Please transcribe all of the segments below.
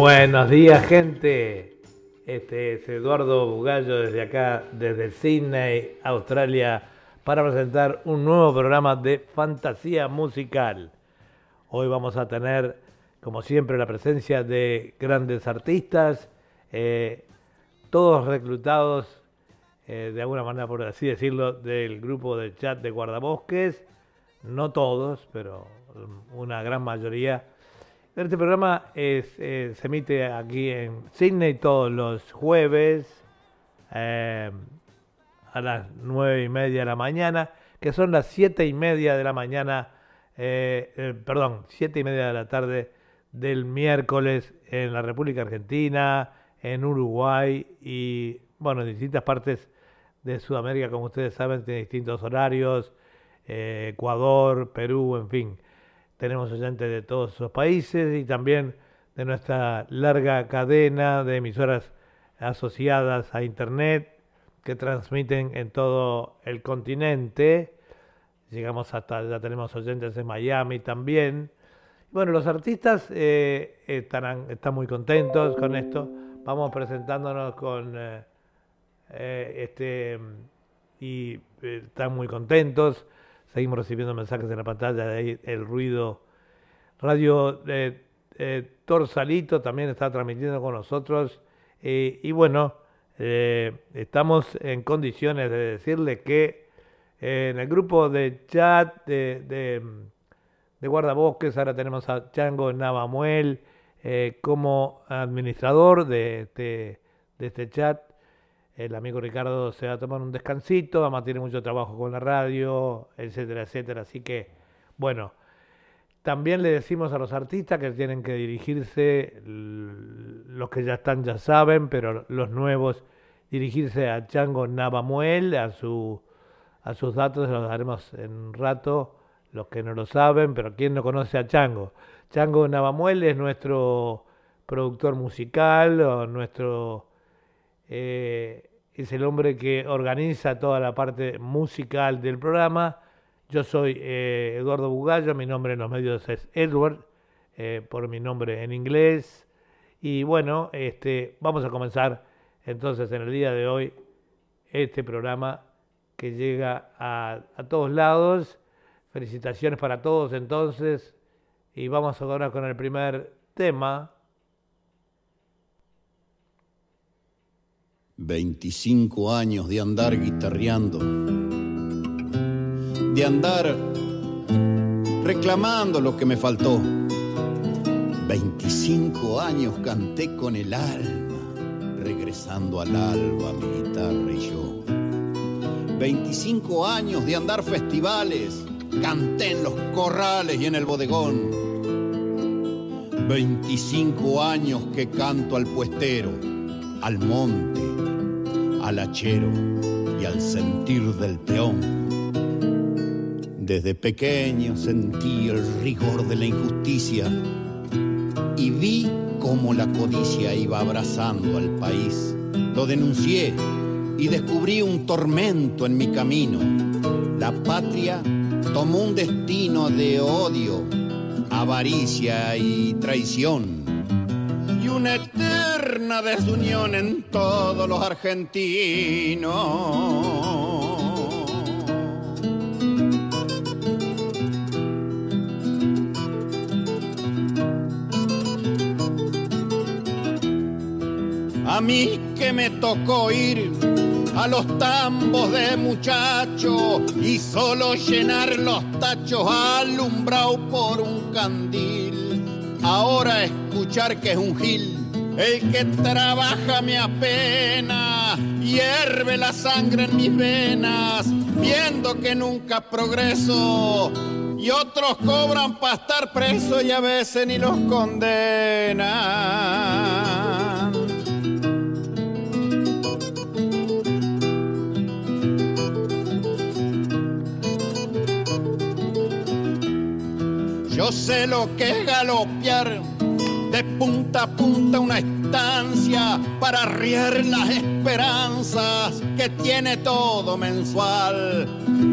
Buenos días, gente. Este es Eduardo Bugallo desde acá, desde Sydney, Australia, para presentar un nuevo programa de fantasía musical. Hoy vamos a tener, como siempre, la presencia de grandes artistas, eh, todos reclutados, eh, de alguna manera, por así decirlo, del grupo de chat de guardabosques. No todos, pero una gran mayoría este programa eh, se emite aquí en Sydney todos los jueves eh, a las nueve y media de la mañana, que son las siete y media de la mañana, eh, perdón, siete y media de la tarde del miércoles en la República Argentina, en Uruguay y, bueno, en distintas partes de Sudamérica, como ustedes saben, tiene distintos horarios, Ecuador, Perú, en fin. Tenemos oyentes de todos esos países y también de nuestra larga cadena de emisoras asociadas a Internet que transmiten en todo el continente. Llegamos hasta, ya tenemos oyentes en Miami también. Bueno, los artistas eh, están muy contentos con esto. Vamos presentándonos con eh, eh, este y están muy contentos. Seguimos recibiendo mensajes en la pantalla de ahí, el ruido. Radio eh, eh, Torsalito también está transmitiendo con nosotros. Eh, y bueno, estamos en condiciones de decirle que en el grupo de chat de, guardabosques ahora tenemos a Chango Navamuel como administrador de este, de este chat el amigo Ricardo se va a tomar un descansito, a tiene mucho trabajo con la radio, etcétera, etcétera. Así que, bueno, también le decimos a los artistas que tienen que dirigirse, los que ya están ya saben, pero los nuevos, dirigirse a Chango Navamuel, a, su, a sus datos, los daremos en un rato, los que no lo saben, pero ¿quién no conoce a Chango? Chango Navamuel es nuestro productor musical, nuestro... Eh, es el hombre que organiza toda la parte musical del programa. Yo soy eh, Eduardo Bugallo, mi nombre en los medios es Edward, eh, por mi nombre en inglés. Y bueno, este, vamos a comenzar entonces en el día de hoy este programa que llega a, a todos lados. Felicitaciones para todos entonces. Y vamos ahora con el primer tema 25 años de andar guitarreando, de andar reclamando lo que me faltó. 25 años canté con el alma, regresando al alba mi guitarra y yo. 25 años de andar festivales, canté en los corrales y en el bodegón. 25 años que canto al puestero, al monte hachero y al sentir del peón. Desde pequeño sentí el rigor de la injusticia y vi cómo la codicia iba abrazando al país. Lo denuncié y descubrí un tormento en mi camino. La patria tomó un destino de odio, avaricia y traición. Una eterna desunión en todos los argentinos. A mí que me tocó ir a los tambos de muchacho y solo llenar los tachos alumbrado por un candil. Ahora escuchar que es un gil el que trabaja me apena, hierve la sangre en mis venas, viendo que nunca progreso. Y otros cobran para estar presos y a veces ni los condenan. Yo sé lo que es galopear de punta a punta una instancia para arriar las esperanzas que tiene todo mensual.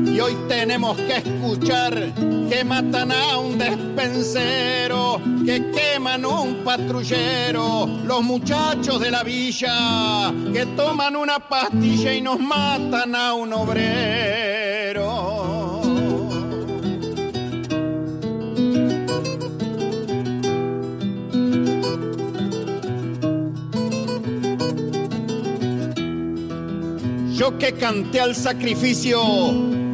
Y hoy tenemos que escuchar que matan a un despensero, que queman un patrullero, los muchachos de la villa, que toman una pastilla y nos matan a un obrero. Yo que canté al sacrificio,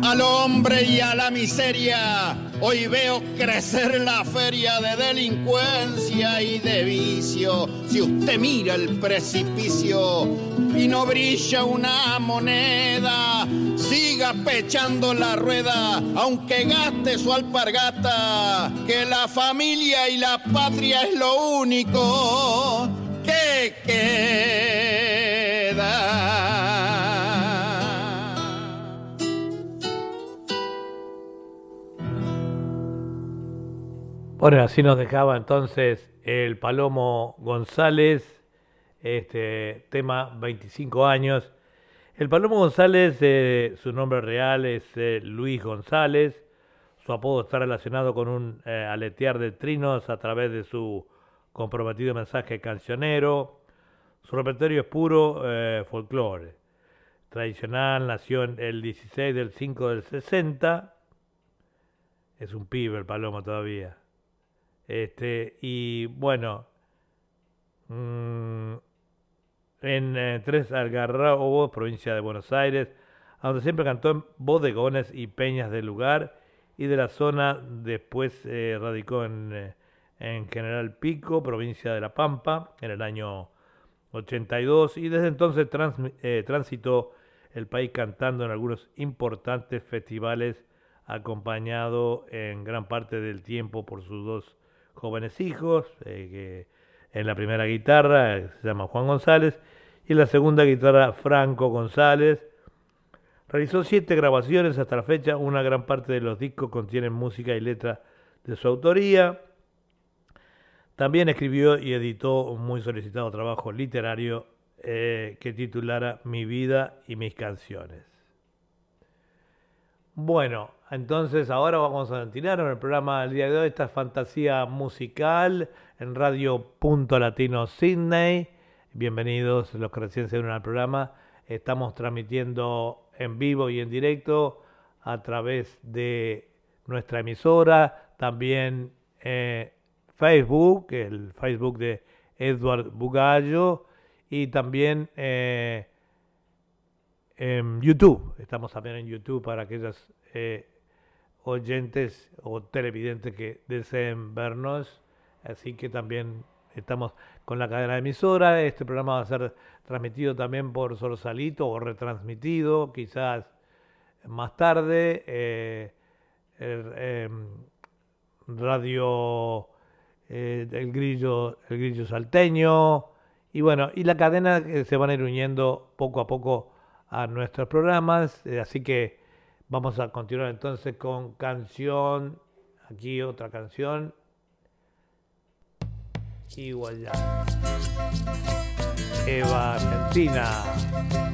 al hombre y a la miseria, hoy veo crecer la feria de delincuencia y de vicio. Si usted mira el precipicio y no brilla una moneda, siga pechando la rueda, aunque gaste su alpargata, que la familia y la patria es lo único que queda. Bueno, así nos dejaba entonces el Palomo González, este tema 25 años. El Palomo González, eh, su nombre real es eh, Luis González, su apodo está relacionado con un eh, aletear de trinos a través de su comprometido mensaje cancionero. Su repertorio es puro folclore. Tradicional, nació el 16 del 5 del 60. Es un pibe el Palomo todavía. Este, y bueno, mm, en eh, Tres Algarrobos, provincia de Buenos Aires, donde siempre cantó en bodegones y peñas del lugar y de la zona, después eh, radicó en, eh, en, General Pico, provincia de La Pampa, en el año 82 y desde entonces transitó el país cantando en algunos importantes festivales acompañado en gran parte del tiempo por sus dos jóvenes hijos, eh, que en la primera guitarra eh, se llama Juan González y en la segunda guitarra Franco González. Realizó siete grabaciones hasta la fecha, una gran parte de los discos contienen música y letra de su autoría. También escribió y editó un muy solicitado trabajo literario eh, que titulara Mi vida y mis canciones. Bueno, entonces ahora vamos a continuar en el programa del día de hoy, esta fantasía musical en Radio Punto Latino Sydney. Bienvenidos los que recién se unen al programa. Estamos transmitiendo en vivo y en directo a través de nuestra emisora, también eh, Facebook, el Facebook de Edward Bugallo, y también eh, en YouTube. Estamos también en YouTube para aquellos eh, oyentes o televidentes que deseen vernos. Así que también estamos con la cadena de emisora. Este programa va a ser transmitido también por Sorsalito o retransmitido quizás más tarde. Eh, em, radio eh, el grillo el grillo salteño y bueno y la cadena se van a ir uniendo poco a poco a nuestros programas. Eh, así que vamos a continuar entonces con canción. Aquí otra canción. Igual ya. Eva Argentina.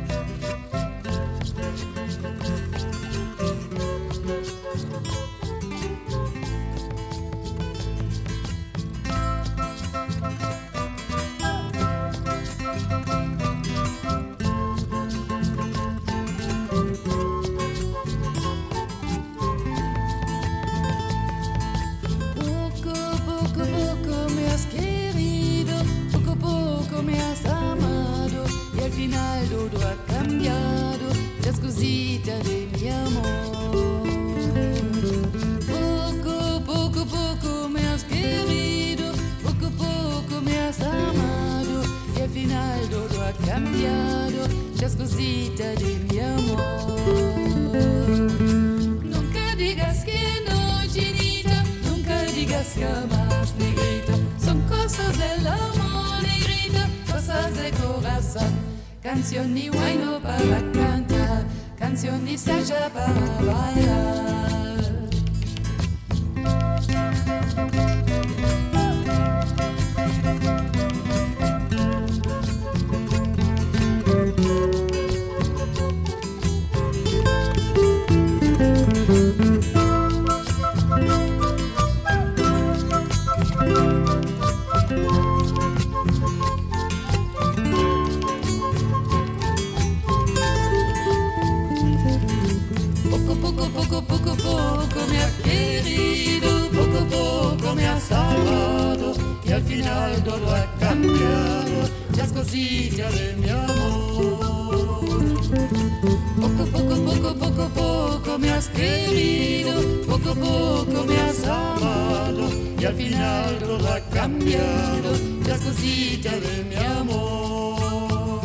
Cambiado, las cositas de mi amor. Nunca digas que no, Ginita, nunca digas jamás, negrita, son cosas del amor, negrita, cosas de corazón. Canción ni bueno para cantar, canción ni saya para bailar. Cosita de mi amor. Poco, poco, poco, poco, poco me has querido, poco, poco me has amado. Y al final todo ha cambiado, las cositas de mi amor.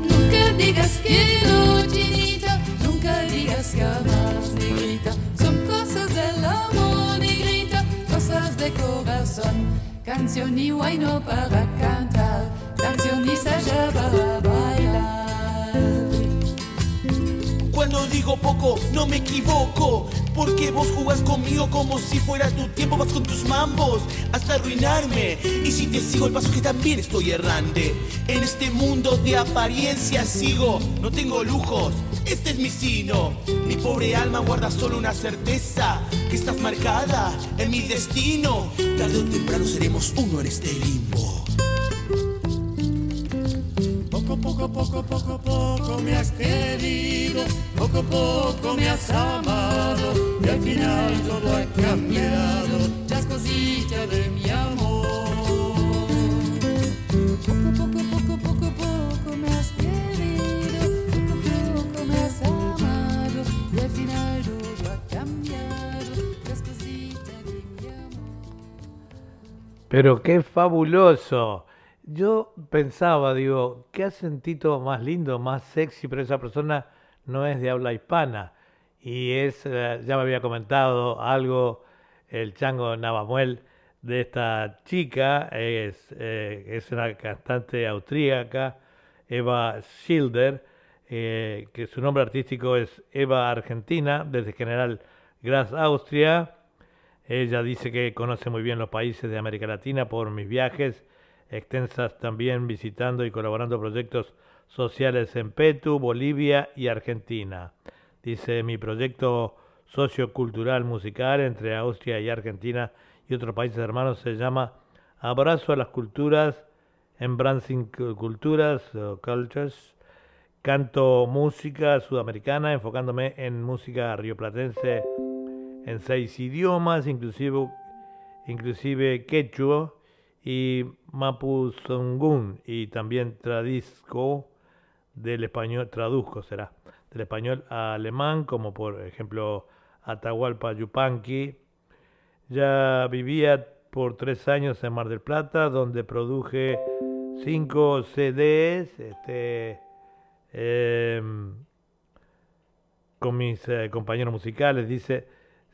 Nunca digas que no, chinita, nunca digas jamás, negrita, son cosas del amor, negrita, cosas de corazón. Canción y guayno para cantar, canción y saya para bailar. Cuando digo poco, no me equivoco. Porque vos jugás conmigo como si fuera tu tiempo. Vas con tus mambos hasta arruinarme. Y si te sigo el paso, que también estoy errante. En este mundo de apariencia sigo. No tengo lujos, este es mi sino. Mi pobre alma guarda solo una certeza: que estás marcada en mi destino. Tarde o temprano seremos uno en este limbo. Poco, poco, poco, poco, me has querido, poco, poco me has amado y al final todo ha cambiado, las cositas de mi amor. Poco, poco, poco, poco, poco me has querido, poco, poco me has amado y al final todo ha cambiado, las cositas de mi amor. Pero qué fabuloso. Yo pensaba, digo, ¿qué hacen Tito más lindo, más sexy? Pero esa persona no es de habla hispana. Y es, eh, ya me había comentado algo el chango Navamuel de esta chica, es, eh, es una cantante austríaca, Eva Schilder, eh, que su nombre artístico es Eva Argentina, desde General Graz, Austria. Ella dice que conoce muy bien los países de América Latina por mis viajes extensas también visitando y colaborando proyectos sociales en Petu, Bolivia y Argentina. Dice mi proyecto sociocultural musical entre Austria y Argentina y otros países hermanos se llama Abrazo a las Culturas, Embracing Culturas, Cultures. Canto música sudamericana enfocándome en música rioplatense en seis idiomas, inclusive, inclusive quechua y mapuzungún y también traduzco del español, traduzco será, del español a alemán, como por ejemplo Atahualpa Yupanqui. Ya vivía por tres años en Mar del Plata, donde produje cinco CDs, este, em, con mis eh, compañeros musicales. Dice,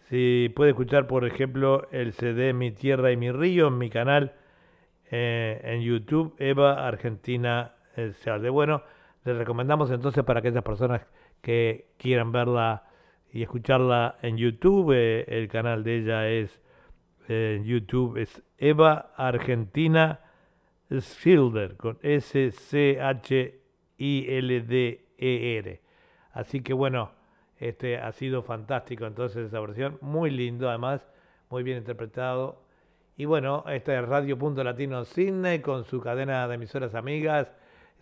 si puede escuchar, por ejemplo, el CD Mi Tierra y Mi Río en mi canal eh, en YouTube, Eva Argentina eh, Bueno, les recomendamos entonces para aquellas personas que quieran verla y escucharla en YouTube, eh, el canal de ella es eh, en YouTube, es Eva Argentina Schilder, con S-C-H-I-L-D-E-R. Así que bueno, este ha sido fantástico entonces esa versión, muy lindo además, muy bien interpretado. Y bueno, esta es Radio Punto Latino Sydney con su cadena de emisoras amigas,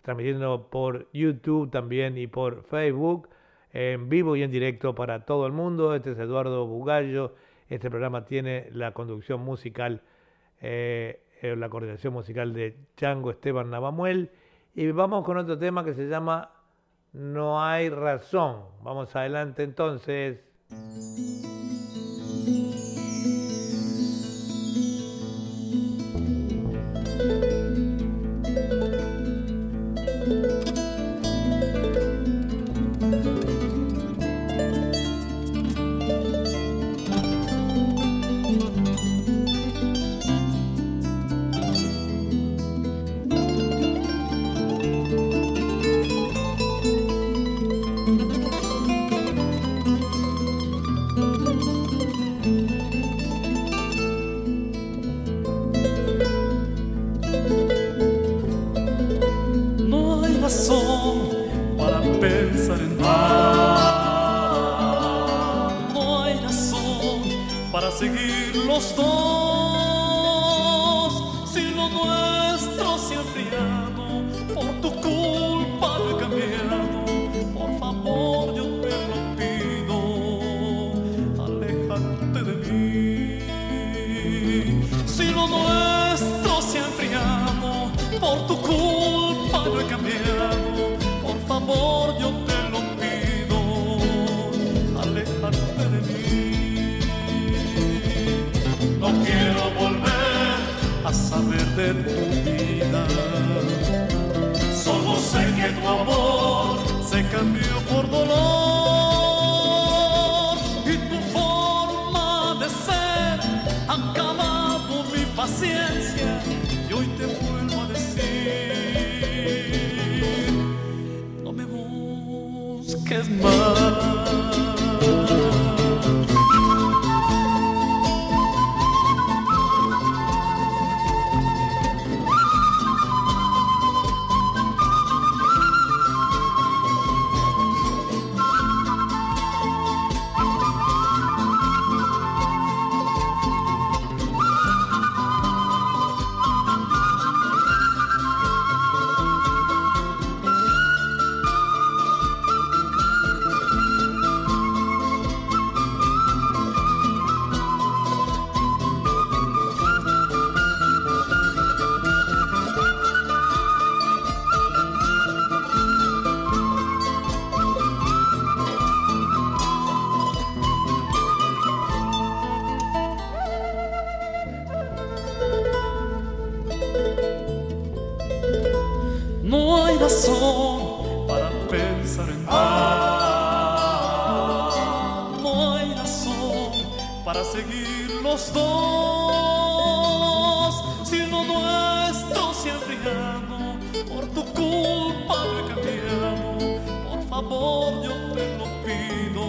transmitiendo por YouTube también y por Facebook, en vivo y en directo para todo el mundo. Este es Eduardo Bugallo. Este programa tiene la conducción musical, eh, eh, la coordinación musical de Chango Esteban Navamuel. Y vamos con otro tema que se llama No hay razón. Vamos adelante entonces. Razón para pensar en ti. No hay razón para seguir los dos. Si lo nuestro se ha enfriado, por tu culpa lo he cambiado. Por favor, yo te lo pido,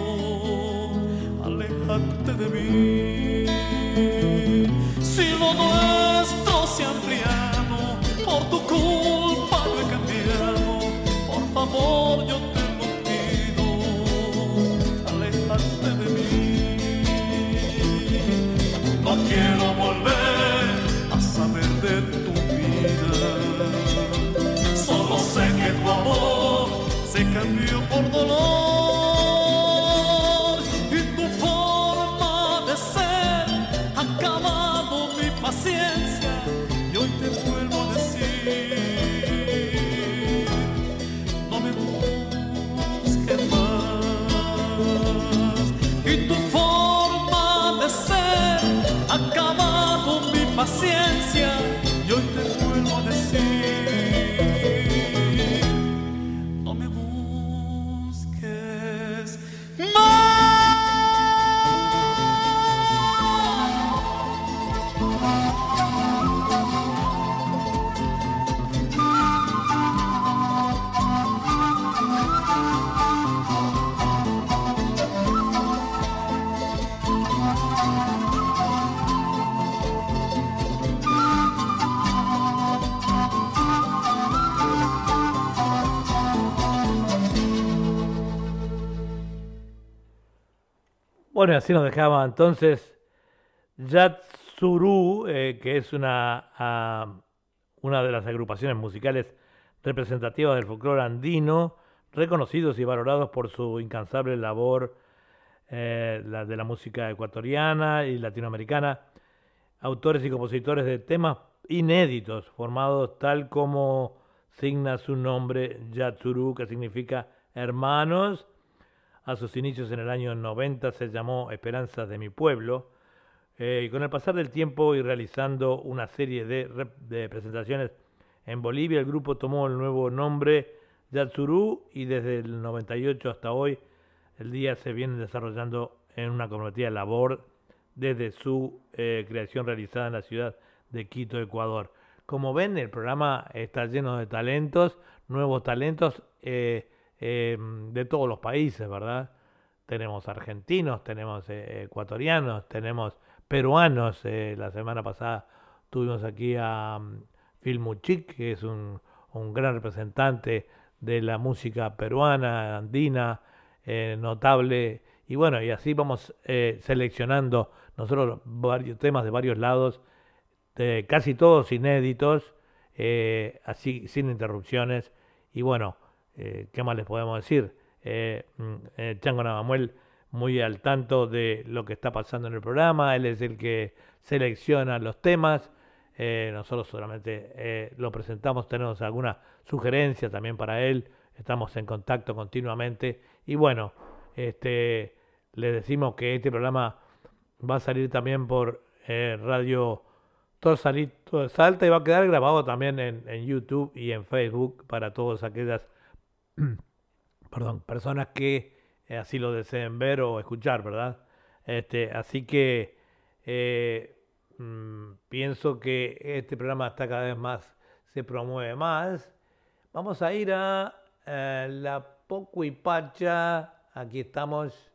aléjate de mí. Si lo nuestro Por Bueno, así nos dejaba entonces Yatsuru, eh, que es una, ah, una de las agrupaciones musicales representativas del folclore andino, reconocidos y valorados por su incansable labor eh, de la música ecuatoriana y latinoamericana, autores y compositores de temas inéditos, formados tal como signa su nombre Yatsuru, que significa hermanos, a sus inicios en el año 90 se llamó Esperanzas de mi pueblo. eh, y con el pasar del tiempo y realizando una serie de, presentaciones en Bolivia, el grupo tomó el nuevo nombre Yatsuru y desde el 98 hasta hoy el día se viene desarrollando en una comprometida labor desde su eh, creación realizada en la ciudad de Quito, Ecuador. Como ven, el programa está lleno de talentos, nuevos talentos eh, eh, de todos los países, ¿verdad? Tenemos argentinos, tenemos eh, ecuatorianos, tenemos peruanos. eh, la semana pasada tuvimos aquí a mm, Phil Muchik, que es un, gran representante de la música peruana, andina, notable. Y bueno, y así vamos seleccionando nosotros varios temas de varios lados, casi todos inéditos, así sin interrupciones. Y bueno, eh, ¿qué más les podemos decir? Eh, mm, eh, Chango Navamuel muy al tanto de lo que está pasando en el programa, él es el que selecciona los temas, Eh, nosotros solamente lo presentamos, tenemos alguna sugerencia también para él, estamos en contacto continuamente. Y bueno, este, le decimos que este programa va a salir también por Radio Torsalito Salta y va a quedar grabado también en, en YouTube y en Facebook para todas aquellas perdón, personas que eh, así lo deseen ver o escuchar, ¿verdad? Este, así que eh, mm, pienso que este programa está cada vez más, se promueve más. Vamos a ir a eh, la Poco y Pacha. Aquí estamos.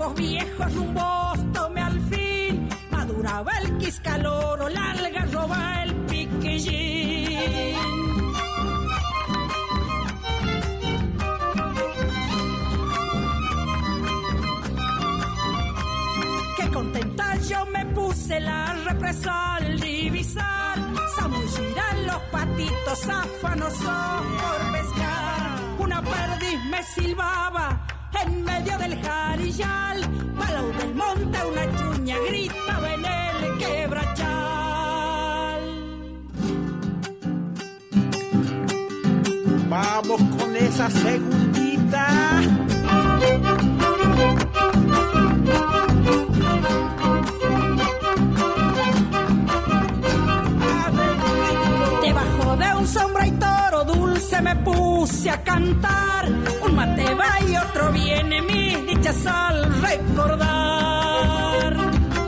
Antojos viejos rumbos tomé al fin. Maduraba el quiscaloro, la algarroba, el piquillín. Contenta yo me puse la represa al divisar. Zamullirán los patitos afanosos por pescar. Una perdiz me silbaba en medio del jarillal. Palau del monte una chuña grita en el quebrachal. Vamos con esa segundita. Dulce me puse a cantar. Un mate va y otro viene, mis dichas al recordar.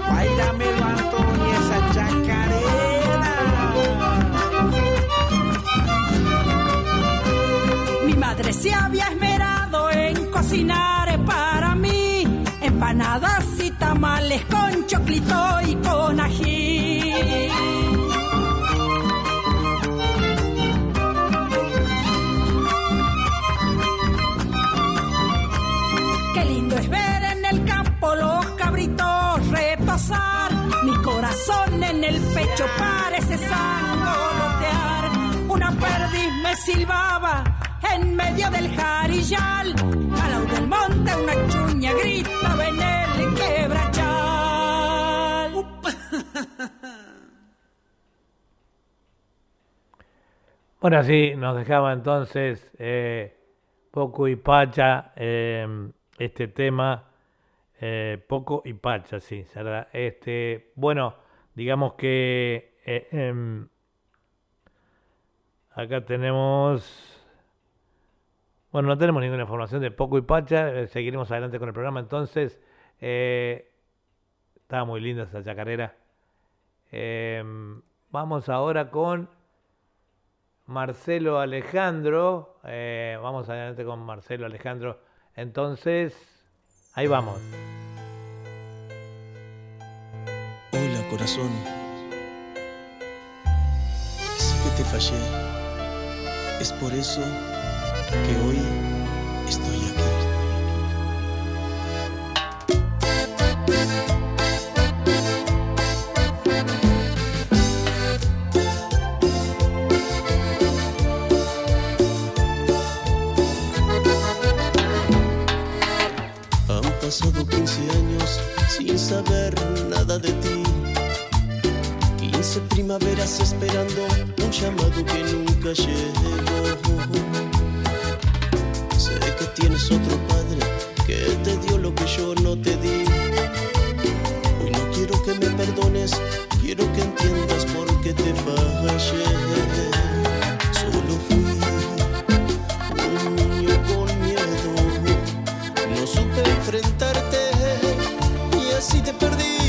Báilame Antonio esa chacarera. Mi madre se había esmerado en cocinar para mí empanadas y tamales con choclito corazón en el pecho parece sangolotear. Una perdiz me silbaba en medio del jarillal. Palau del monte una chuña grita en el quebrachal. Bueno, así nos dejaba entonces eh, Poco y Pacha eh, este tema. eh, Poco y Pacha, sí. será Este, bueno, digamos que eh, em, acá tenemos. Bueno, no tenemos ninguna información de Poco y Pacha. eh, seguiremos adelante con el programa. Entonces, eh, estaba muy linda esa chacarera. Em, vamos ahora con Marcelo Alejandro. vamos adelante con Marcelo Alejandro. Entonces, ahí vamos. Corazón, sé que te fallé, es por eso que hoy estoy aquí. Han pasado 15 años sin saber nada de ti. 15 primaveras esperando un llamado que nunca llegó. Sé que tienes otro padre que te dio lo que yo no te di. Hoy no quiero que me perdones, quiero que entiendas por qué te fallé. Solo fui un niño con miedo, no supe enfrentarte y así te perdí.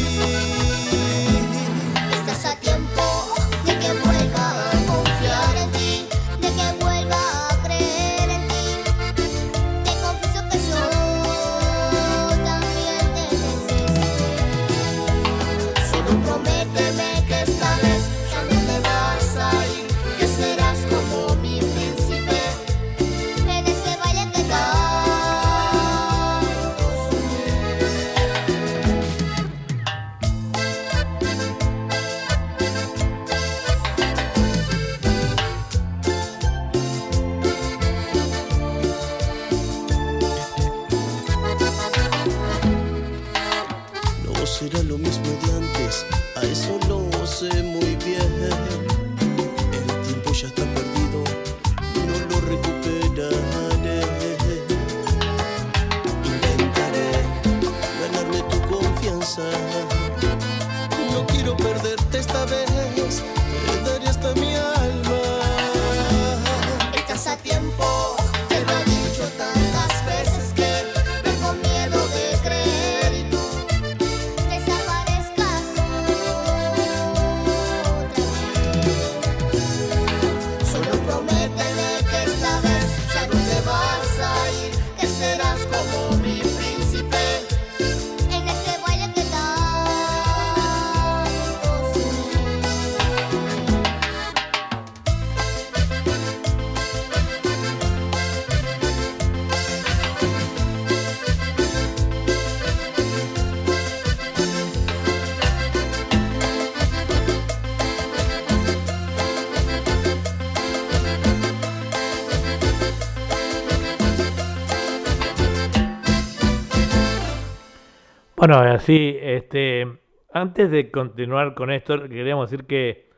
Bueno, así, este, antes de continuar con esto, queríamos decir que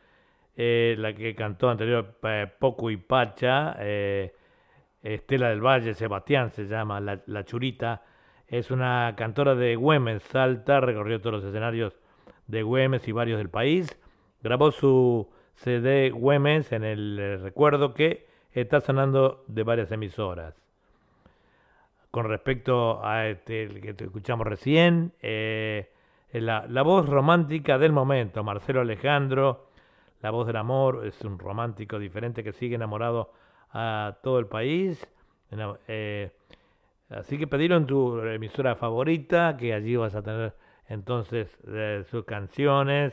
eh, la que cantó anterior, Poco y Pacha, eh, Estela del Valle, Sebastián se llama, la, la Churita, es una cantora de Güemes, Salta, recorrió todos los escenarios de Güemes y varios del país, grabó su CD Güemes en el eh, recuerdo que está sonando de varias emisoras con respecto a este el que te escuchamos recién, eh, la, la voz romántica del momento, Marcelo Alejandro, la voz del amor, es un romántico diferente que sigue enamorado a todo el país. Eh, así que pedilo en tu emisora favorita, que allí vas a tener entonces eh, sus canciones.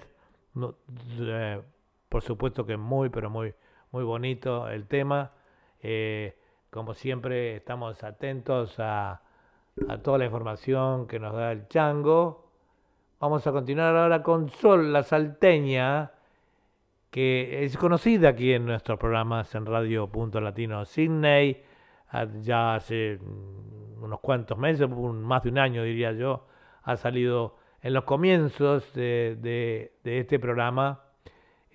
Por supuesto que muy, pero muy, muy bonito el tema. Como siempre, estamos atentos a, toda la información que nos da el chango. Vamos a continuar ahora con Sol, la salteña, que es conocida aquí en nuestros programas en Radio Punto Latino Sydney, ah, ya hace mm, unos cuantos meses, más de un año diría yo, ha salido en los comienzos de este programa,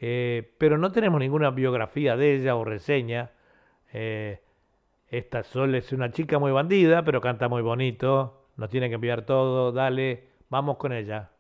eh, pero no tenemos ninguna biografía de ella o reseña. Eh, esta Sol es una chica muy bandida, pero canta muy bonito. Nos tiene que enviar todo. Dale, vamos con ella.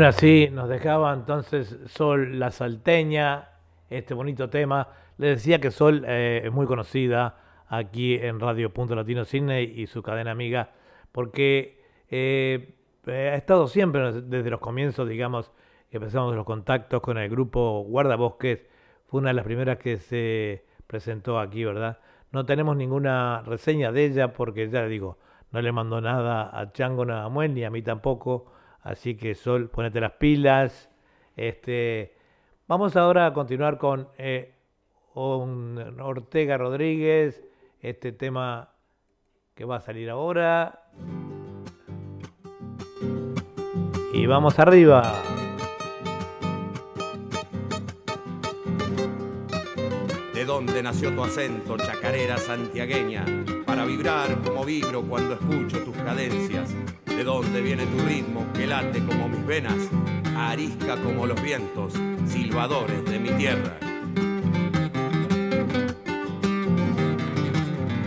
Bueno, así nos dejaba entonces Sol la Salteña, este bonito tema. Les decía que Sol eh, es muy conocida aquí en Radio Punto Latino Sydney y su cadena amiga, porque eh, eh, ha estado siempre desde los comienzos, digamos, que empezamos los contactos con el grupo Guardabosques. Fue una de las primeras que se presentó aquí, ¿verdad? No tenemos ninguna reseña de ella porque ya digo, no le mandó nada a Chango Nagamuel ni a mí tampoco. Así que Sol, ponete las pilas. Este, vamos ahora a continuar con eh, Ortega Rodríguez, este tema que va a salir ahora. Y vamos arriba. ¿De dónde nació tu acento, chacarera santiagueña? Para vibrar como vibro cuando escucho tus cadencias. ¿De dónde viene tu ritmo que late como mis venas? Arisca como los vientos, silbadores de mi tierra.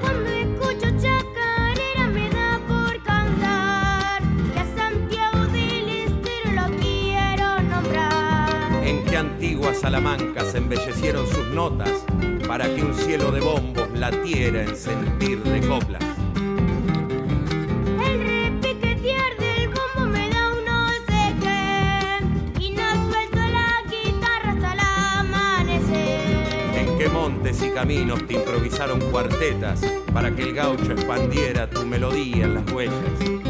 Cuando escucho chacarera me da por cantar y a Santiago del Estero lo quiero nombrar. En qué antigua Salamanca se embellecieron sus notas para que un cielo de bombos latiera en sentir de coplas. Caminos te improvisaron cuartetas para que el gaucho expandiera tu melodía en las huellas.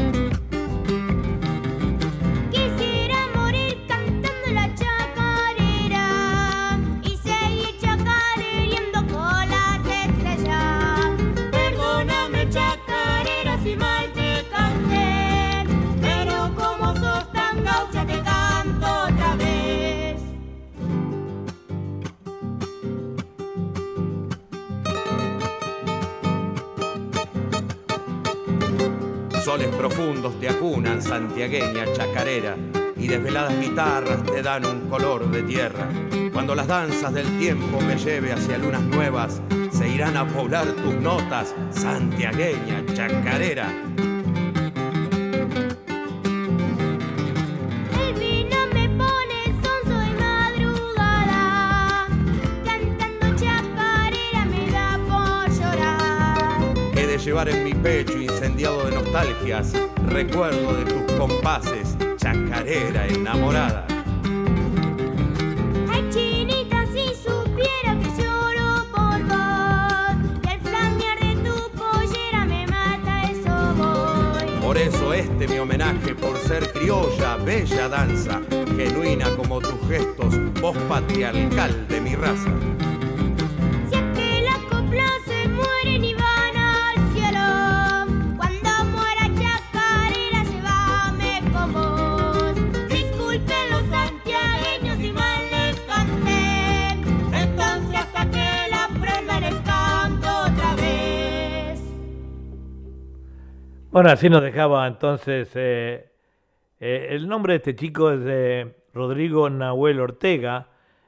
Santiagueña chacarera, y desveladas guitarras te dan un color de tierra. Cuando las danzas del tiempo me lleve hacia lunas nuevas, se irán a poblar tus notas, santiagueña chacarera. En mi pecho incendiado de nostalgias, recuerdo de tus compases, chacarera enamorada. Ay, chinita, si supiera que lloro por vos, y al flamear de tu pollera me mata eso voy. Por eso este mi homenaje por ser criolla, bella danza, genuina como tus gestos, voz patriarcal de mi raza. Bueno, así nos dejaba entonces. eh, eh, el nombre de este chico es eh, Rodrigo Nahuel Ortega,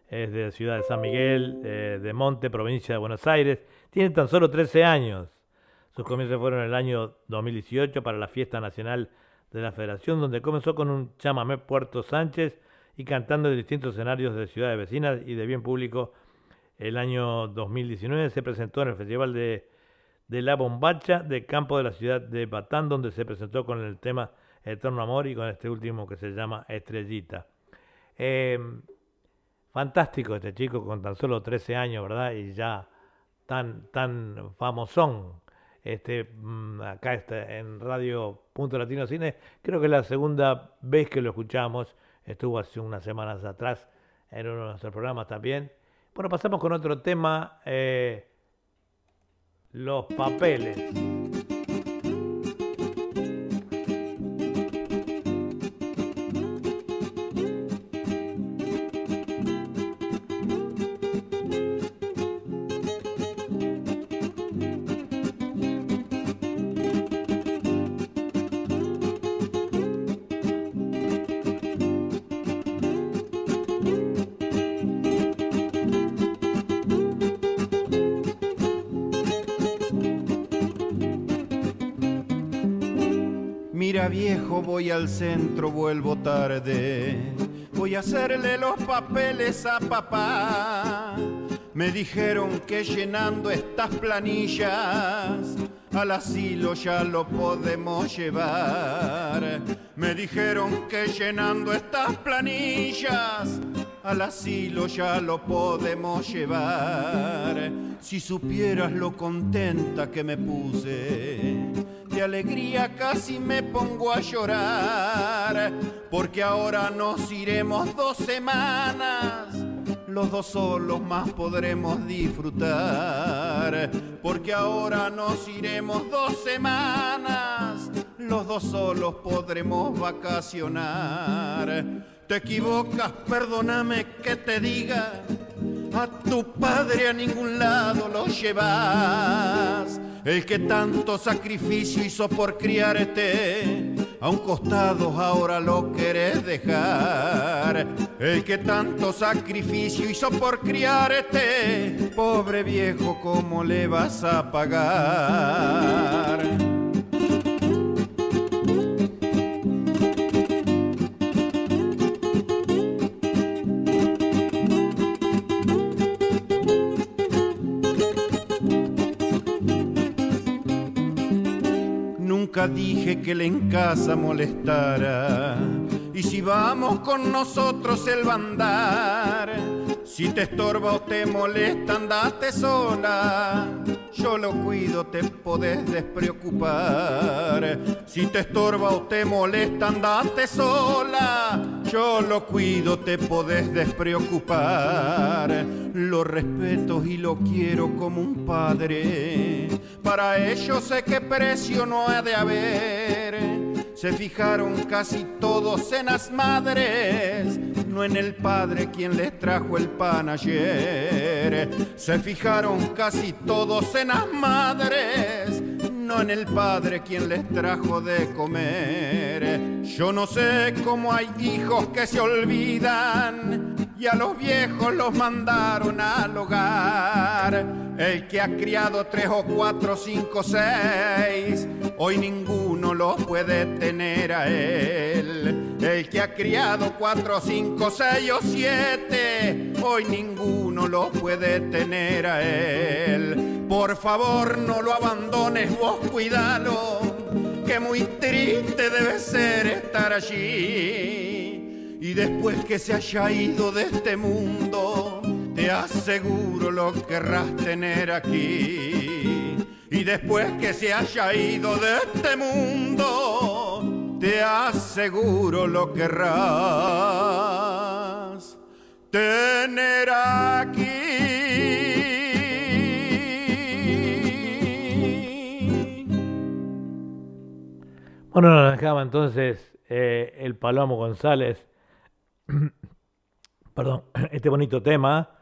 es de la ciudad de San Miguel, eh, de Monte, provincia de Buenos Aires. Tiene tan solo 13 años. Sus comienzos fueron en el año 2018 para la Fiesta Nacional de la Federación, donde comenzó con un chamamé Puerto Sánchez y cantando en distintos escenarios de ciudades vecinas y de bien público. El año 2019 se presentó en el Festival de, de la Bombacha de Campo de la ciudad de Batán, donde se presentó con el tema Eterno Amor y con este último que se llama Estrellita. Eh, fantástico este chico con tan solo 13 años, ¿verdad? Y ya tan, tan famosón. Este, mm, acá en Radio Punto Latino Cine. Creo que es la segunda vez que lo escuchamos. Estuvo hace unas semanas atrás en uno de nuestros programas también. Bueno, pasamos con otro tema. eh, los papeles. Al centro, vuelvo tarde. Voy a hacerle los papeles a papá. Me dijeron que llenando estas planillas al asilo ya lo podemos llevar. Me dijeron que llenando estas planillas al asilo ya lo podemos llevar. Si supieras lo contenta que me puse, de alegría casi me pongo a llorar, porque ahora nos iremos dos semanas. Los dos solos más podremos disfrutar, porque ahora nos iremos dos semanas. Los dos solos podremos vacacionar. Te equivocas, perdóname que te diga. A tu padre a ningún lado lo llevas. El que tanto sacrificio hizo por criarte, a un costado ahora lo querés dejar. El que tanto sacrificio hizo por criarte, pobre viejo, ¿cómo le vas a pagar? Nunca dije que él en casa molestara. Y si vamos con nosotros él va a andar. Si te estorba o te molesta, andate sola. Yo lo cuido, te podés despreocupar. Si te estorba o te molesta, andate sola. Yo lo cuido, te podés despreocupar. Lo respeto y lo quiero como un padre. Para ello sé qué precio no ha de haber. Se fijaron casi todos en las madres, no en el padre quien les trajo el pan ayer. Se fijaron casi todos en las madres, no en el padre quien les trajo de comer. Yo no sé cómo hay hijos que se olvidan y a los viejos los mandaron al hogar. El que ha criado tres o cuatro, cinco, seis, hoy ninguno lo puede tener a él. El que ha criado cuatro, cinco, seis o siete, hoy ninguno lo puede tener a él. Por favor, no lo abandones, vos cuidalo, que muy triste debe ser estar allí. Y después que se haya ido de este mundo, te aseguro lo querrás tener aquí. Y después que se haya ido de este mundo, te aseguro lo querrás tener aquí. Bueno, nos dejaba entonces eh, el Palomo González, perdón, este bonito tema.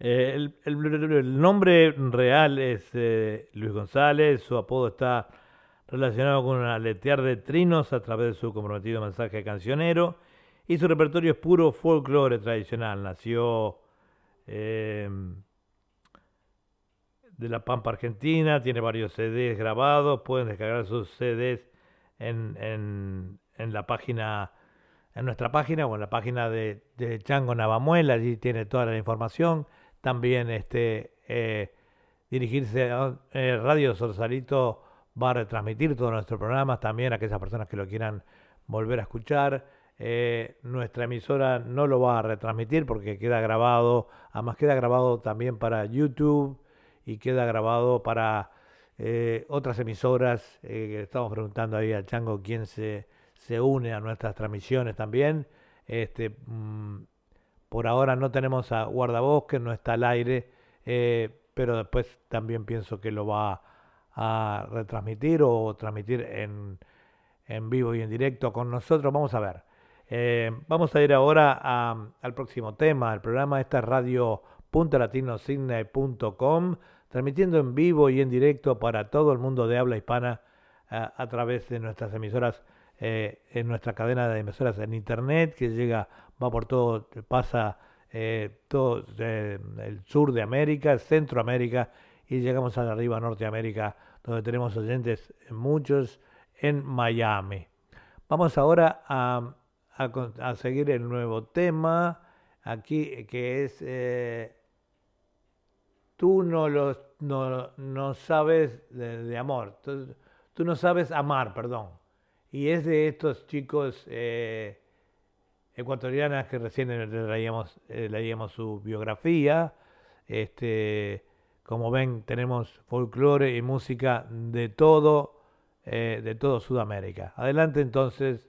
Eh, el, nombre real es eh, Luis González, su apodo está relacionado con un aletear de trinos a través de su comprometido mensaje cancionero. Y su repertorio es puro folclore tradicional. Nació eh, de La Pampa Argentina, tiene varios CDs grabados. Pueden descargar sus CDs en, en, la página en nuestra página o en la página de, de Chango Navamuela, allí tiene toda la información. También este, eh, dirigirse a eh, Radio Sorsalito va a retransmitir todos nuestros programas, también a aquellas personas que lo quieran volver a escuchar. Eh, nuestra emisora no lo va a retransmitir porque queda grabado, además queda grabado también para YouTube y queda grabado para otras emisoras. estamos preguntando ahí al Chango quién se se une a nuestras transmisiones también. Este, mm, por ahora no tenemos a Guardabosque, no está al aire, eh, pero después también pienso que lo va a retransmitir o transmitir en, en vivo y en directo con nosotros. Vamos a ver. Eh, vamos a ir ahora al próximo tema. El programa esta es radio.latinosigna.com, transmitiendo en vivo y en directo para todo el mundo de habla hispana a través de nuestras emisoras eh, en nuestra cadena de emisoras en internet que llega, va por todo, pasa eh, todo eh, el sur de América, Centroamérica y llegamos a arriba Norteamérica, donde tenemos oyentes muchos en Miami. Vamos ahora a, a, seguir el nuevo tema aquí que es tú no, los, no, no sabes de, amor, tú no sabes amar, perdón y es de estos chicos eh, ecuatorianas que recién leíamos, eh, leíamos su biografía. Este, como ven, tenemos folclore y música de todo, eh, de todo Sudamérica. Adelante entonces,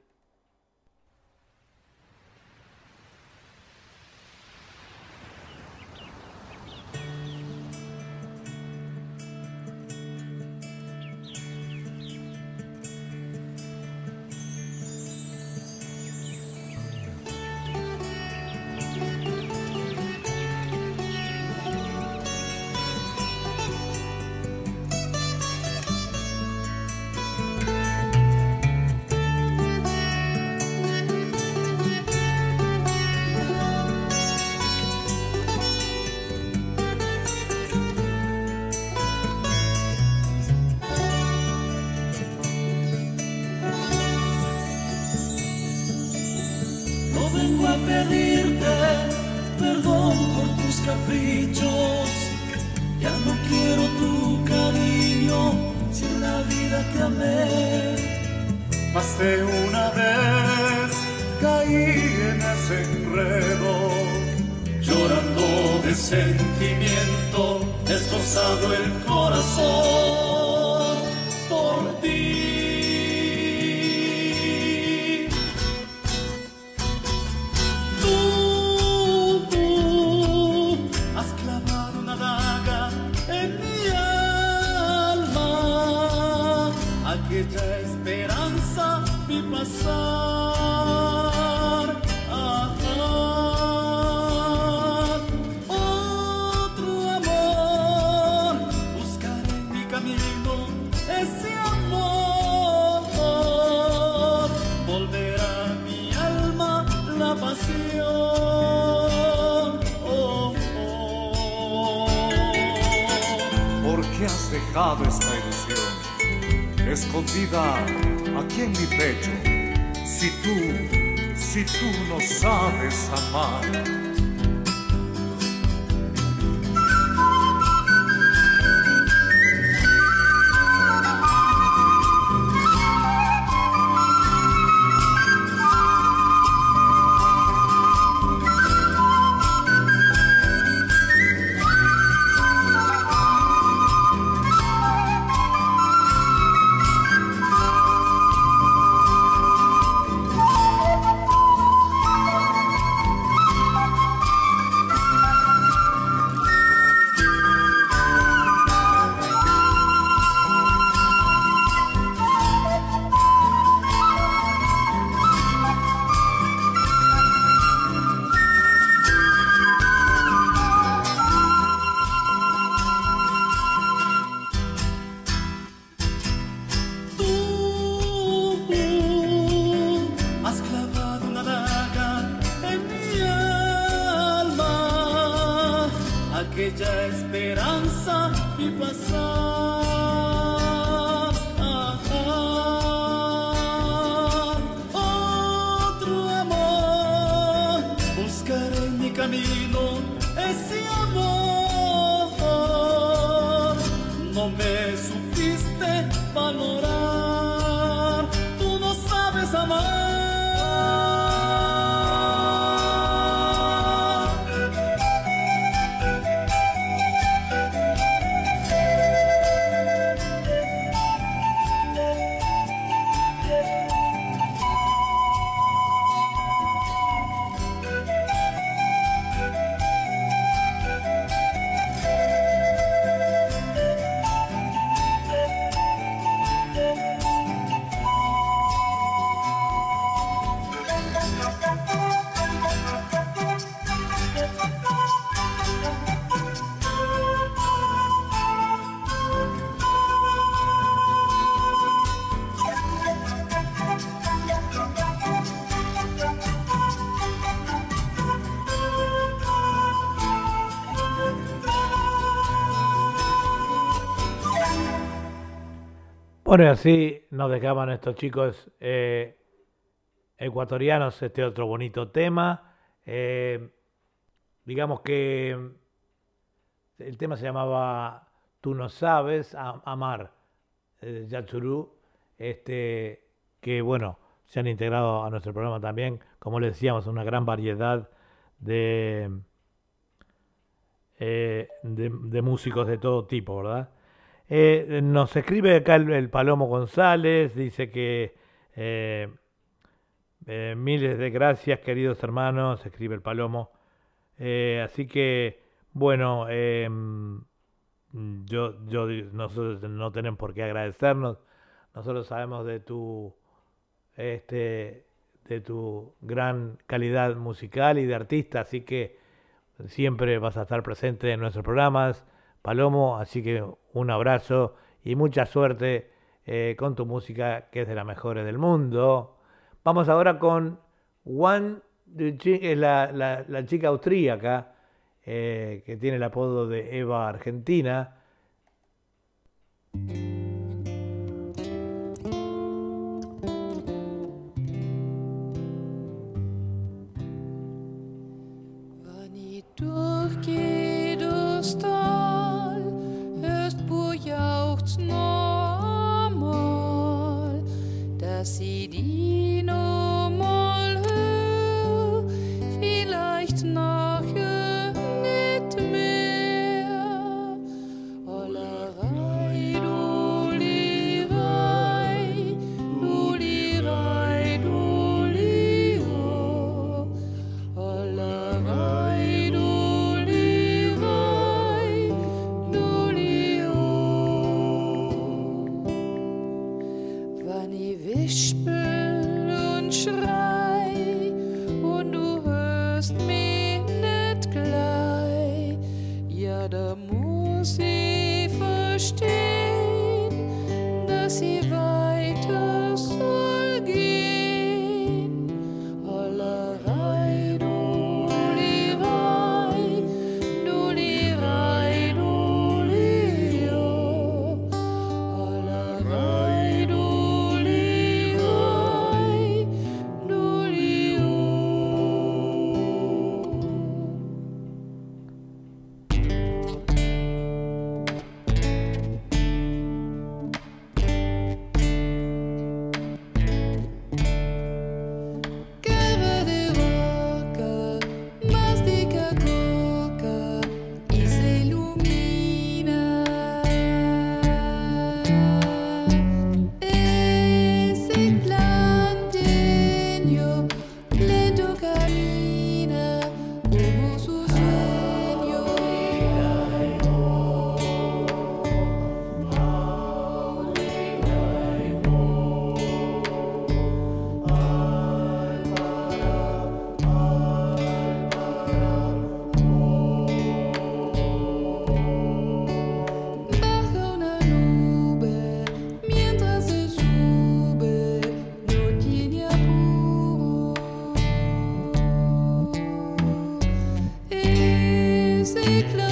Bueno, y así nos dejaban estos chicos eh, ecuatorianos este otro bonito tema. Eh, digamos que el tema se llamaba Tú no sabes, amar, eh, Yachurú, este, que bueno, se han integrado a nuestro programa también, como les decíamos, una gran variedad de, eh, de, de músicos de todo tipo, ¿verdad? Eh, nos escribe acá el, Palomo González, dice que eh, eh, miles de gracias, queridos hermanos, escribe el Palomo. Eh, así que, bueno, eh, yo, yo, nosotros no tenemos por qué agradecernos. Nosotros sabemos de tu, este, de tu gran calidad musical y de artista, así que siempre vas a estar presente en nuestros programas, Palomo. Así que un abrazo y mucha suerte eh, con tu música, que es de las mejores del mundo. Vamos ahora con Juan, es la, la- la chica austríaca, eh, que tiene el apodo de Eva Argentina. music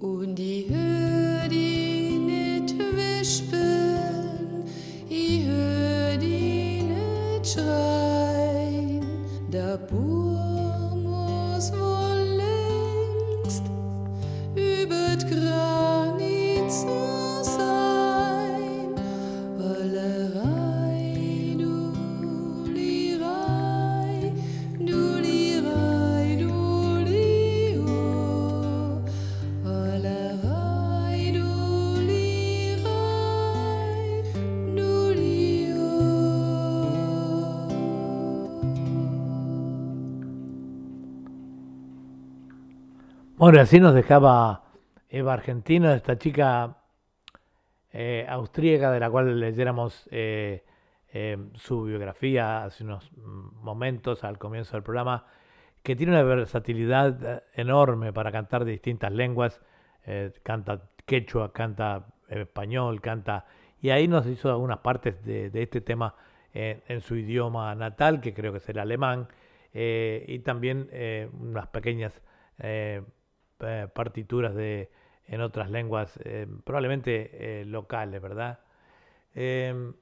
und die Höhe. Y así nos dejaba Eva Argentina, esta chica eh, austríaca de la cual leyéramos eh, eh, su biografía hace unos momentos al comienzo del programa, que tiene una versatilidad enorme para cantar distintas lenguas, eh, canta quechua, canta español, canta... Y ahí nos hizo algunas partes de, este tema eh, en su idioma natal, que creo que es el alemán, y también unas pequeñas eh, partituras de, en otras lenguas, eh, probablemente eh, locales, ¿verdad? Em,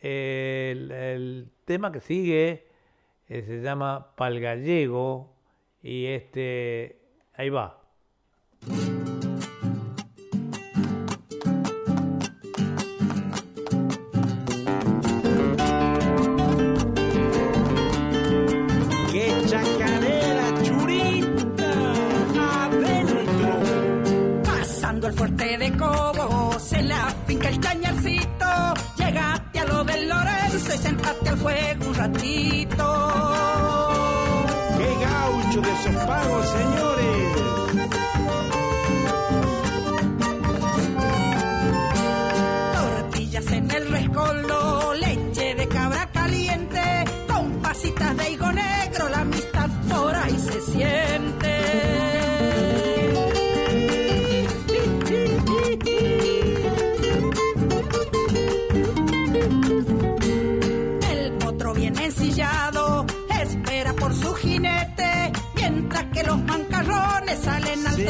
el, tema que sigue se llama Pal Gallego y este, ahí va. Fuego un ratito.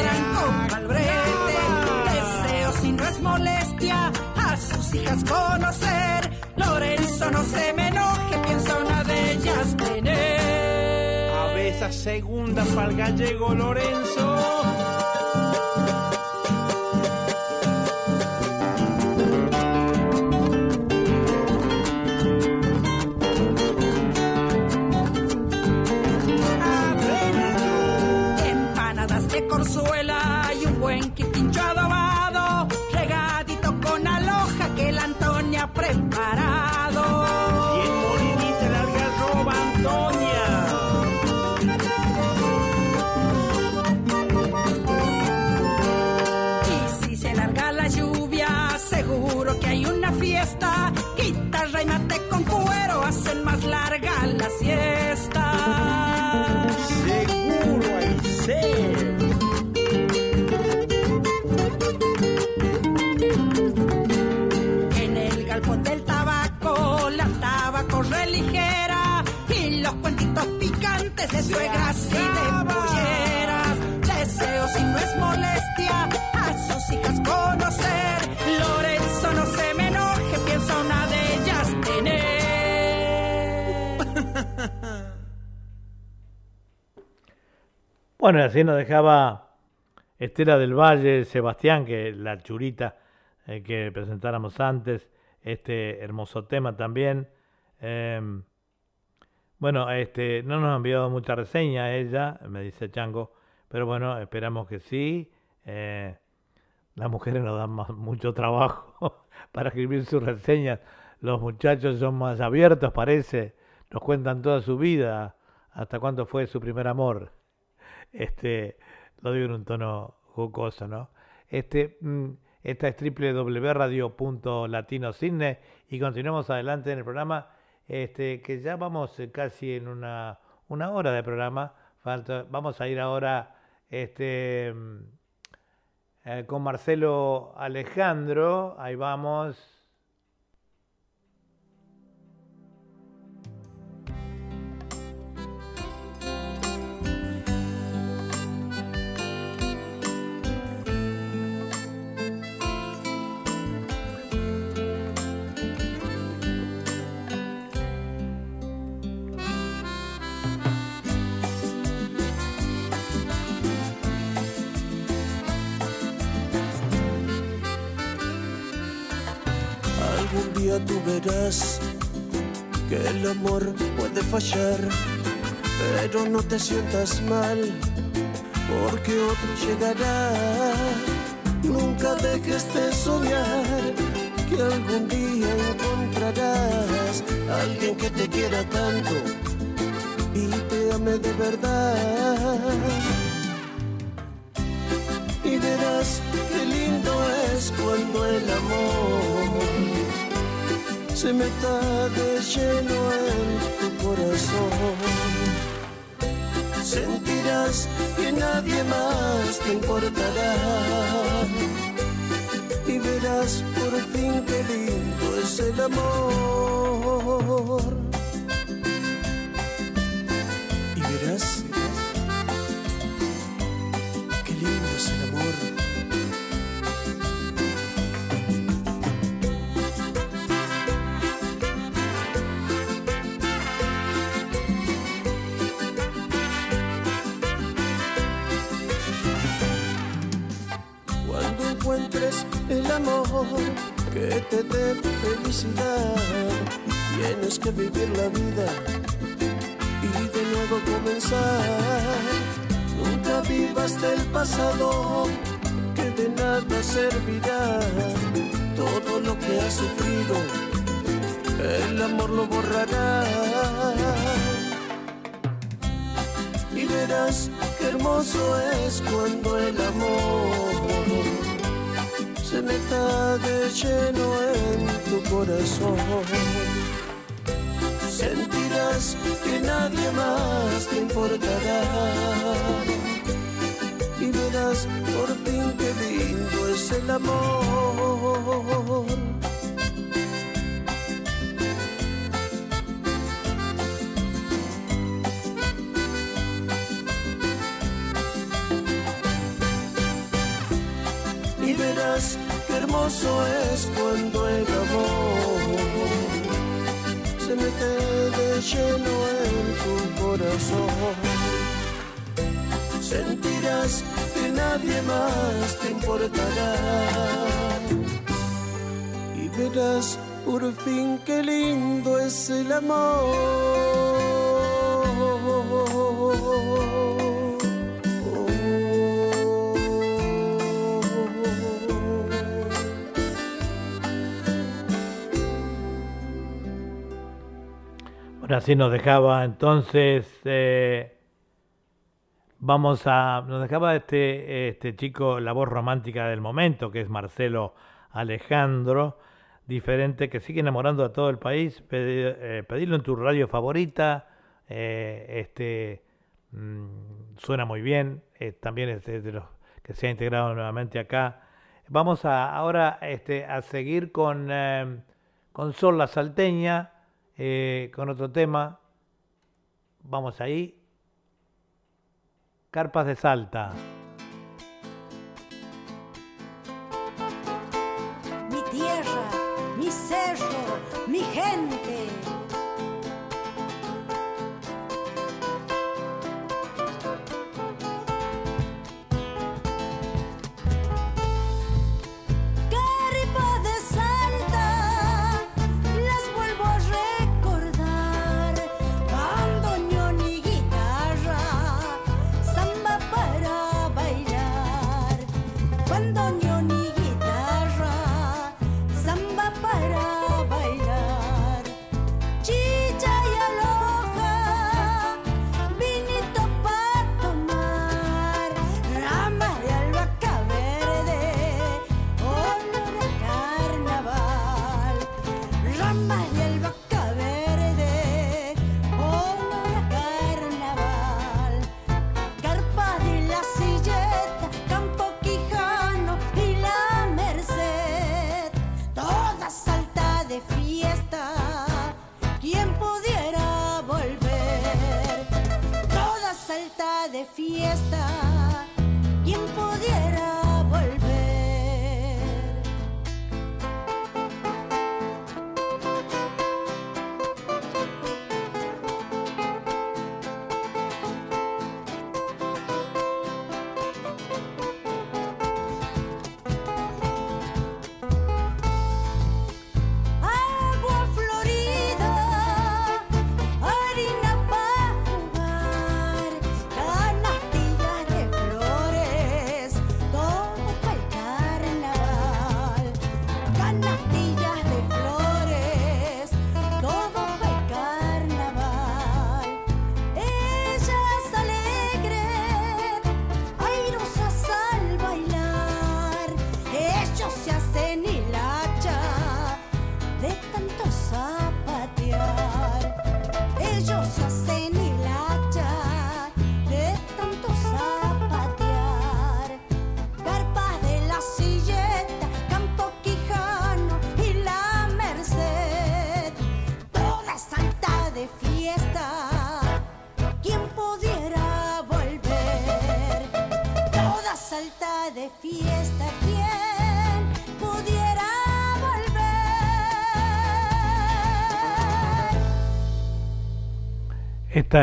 Tranco al brete. Deseo si no es molestia a sus hijas conocer. Lorenzo no se me enoje, piensa una de ellas tener. A esa segunda pa'l gallego Lorenzo. Bueno, y así nos dejaba Estela del Valle, Sebastián, que la churita eh, que presentáramos antes, este hermoso tema también. Em, bueno, este, no nos ha enviado mucha reseña ella, me dice Chango, pero bueno, esperamos que sí. Eh, las mujeres nos dan más- mucho trabajo para escribir sus reseñas. Los muchachos son más abiertos, parece. Nos cuentan toda su vida, hasta cuándo fue su primer amor. Este, lo digo en un tono jocoso, ¿no? Este, mm, esta es www.radio.latinocine y continuamos adelante en el programa, este, que ya vamos eh, casi en una, una hora de programa. Falta, vamos a ir ahora este, mm, eh, con Marcelo Alejandro. Ahí vamos. Tú verás que el amor puede fallar, pero no te sientas mal, porque otro llegará. Nunca dejes de soñar que algún día encontrarás a alguien que te quiera tanto y te ame de verdad. Y verás qué lindo es cuando el amor se meta de lleno en tu corazón. Sentirás que nadie más te importará. Y verás por fin qué lindo es el amor. Que te dé felicidad, tienes que vivir la vida y de nuevo comenzar. Nunca vivas del pasado, que de nada servirá. Todo lo que has sufrido, el amor lo borrará. Y verás qué hermoso es cuando el amor se meta de lleno en tu corazón. Sentirás que nadie más te importará. Y verás por fin qué lindo es el amor. Hermoso es cuando el amor se mete de lleno en tu corazón. Sentirás que nadie más te importará y verás por fin qué lindo es el amor. Así nos dejaba entonces. eh, vamos a. Nos dejaba este, este chico, la voz romántica del momento, que es Marcelo Alejandro, diferente, que sigue enamorando a todo el país. Pedi- eh, pedirlo en tu radio favorita. eh, este mm, suena muy bien. también es de los que se ha integrado nuevamente acá. Vamos a, ahora este, a seguir con, con Sol la Salteña, eh, con otro tema. Vamos ahí. Carpas de Salta. mi tierra, mi cerro, mi gente.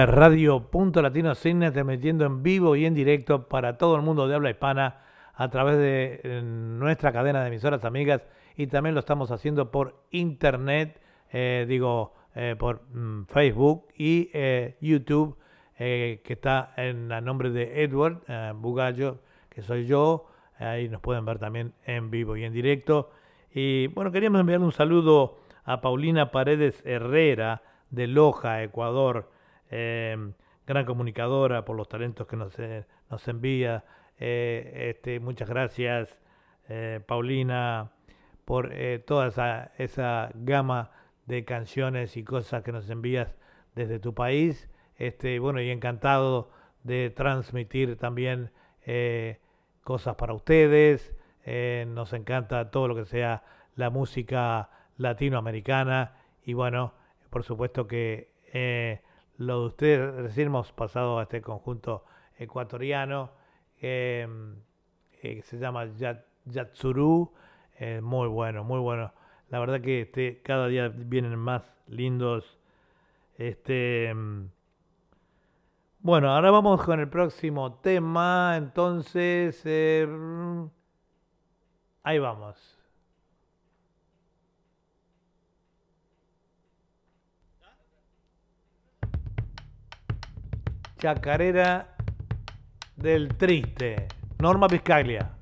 Radio Punto Latino Cine, transmitiendo en vivo y en directo para todo el mundo de habla hispana a través de eh, nuestra cadena de emisoras amigas y también lo estamos haciendo por internet, eh, digo, eh, por mm, Facebook y YouTube, que está en el nombre de Edward Bugallo, que soy yo. Ahí nos pueden ver también en vivo y en directo. Y bueno, queríamos enviarle un saludo a Paulina Paredes Herrera de Loja, Ecuador eh, gran comunicadora por los talentos que nos, eh, nos envía. Eh, este, muchas gracias, eh, Paulina, por toda esa, esa gama de canciones y cosas que nos envías desde tu país. Este, bueno, y encantado de transmitir también cosas para ustedes. nos encanta todo lo que sea la música latinoamericana y bueno, por supuesto que lo de ustedes, recién hemos pasado a este conjunto ecuatoriano em, eh, que se llama Yatsuru, eh, muy bueno, muy bueno. La verdad que este, cada día vienen más lindos. Este, em, bueno, ahora vamos con el próximo tema. Entonces, em, ahí vamos. Chacarera del Triste. Norma Vizcaglia.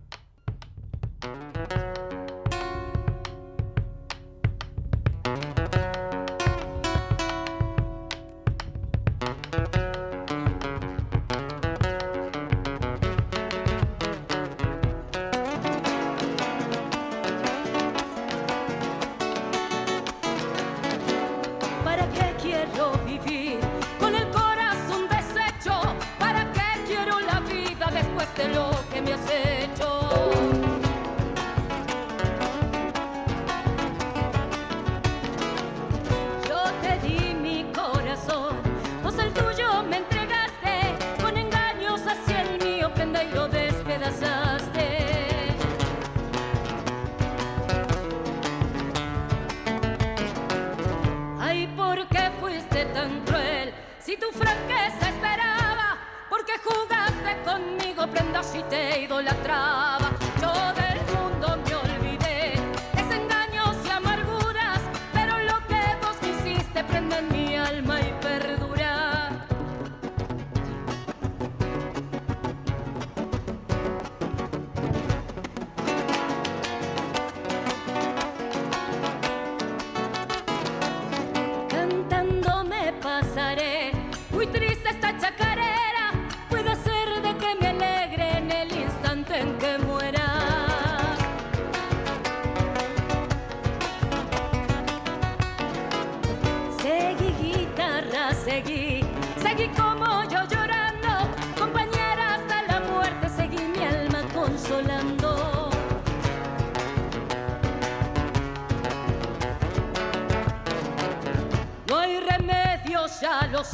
passaré. Vull trista està aixecaré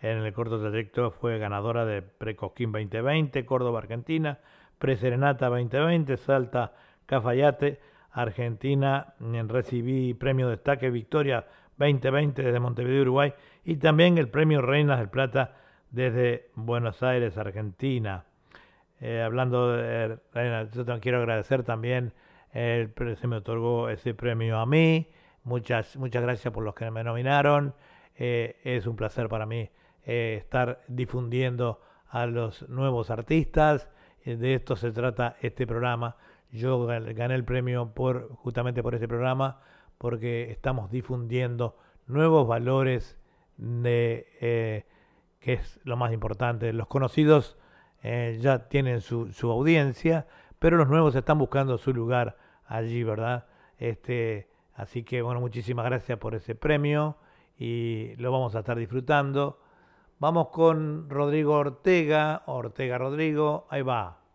En el corto trayecto fue ganadora de Precosquín 2020, Córdoba, Argentina. Preserenata 2020, Salta, Cafayate, Argentina. Recibí premio Destaque Victoria 2020 desde Montevideo, Uruguay. Y también el premio Reinas del Plata desde Buenos Aires, Argentina. Eh, hablando de Reina, yo quiero agradecer también, el, se me otorgó ese premio a mí. Muchas, muchas gracias por los que me nominaron. Eh, es un placer para mí eh, estar difundiendo a los nuevos artistas. de esto se trata este programa. Yo gané el premio justamente por este programa porque estamos difundiendo nuevos valores de que es lo más importante. Los conocidos eh, ya tienen su, su, audiencia, pero los nuevos están buscando su lugar allí, ¿verdad? Este, así que bueno, muchísimas gracias por ese premio y lo vamos a estar disfrutando. Vamos con Rodrigo Ortega, Ortega Rodrigo, ahí va.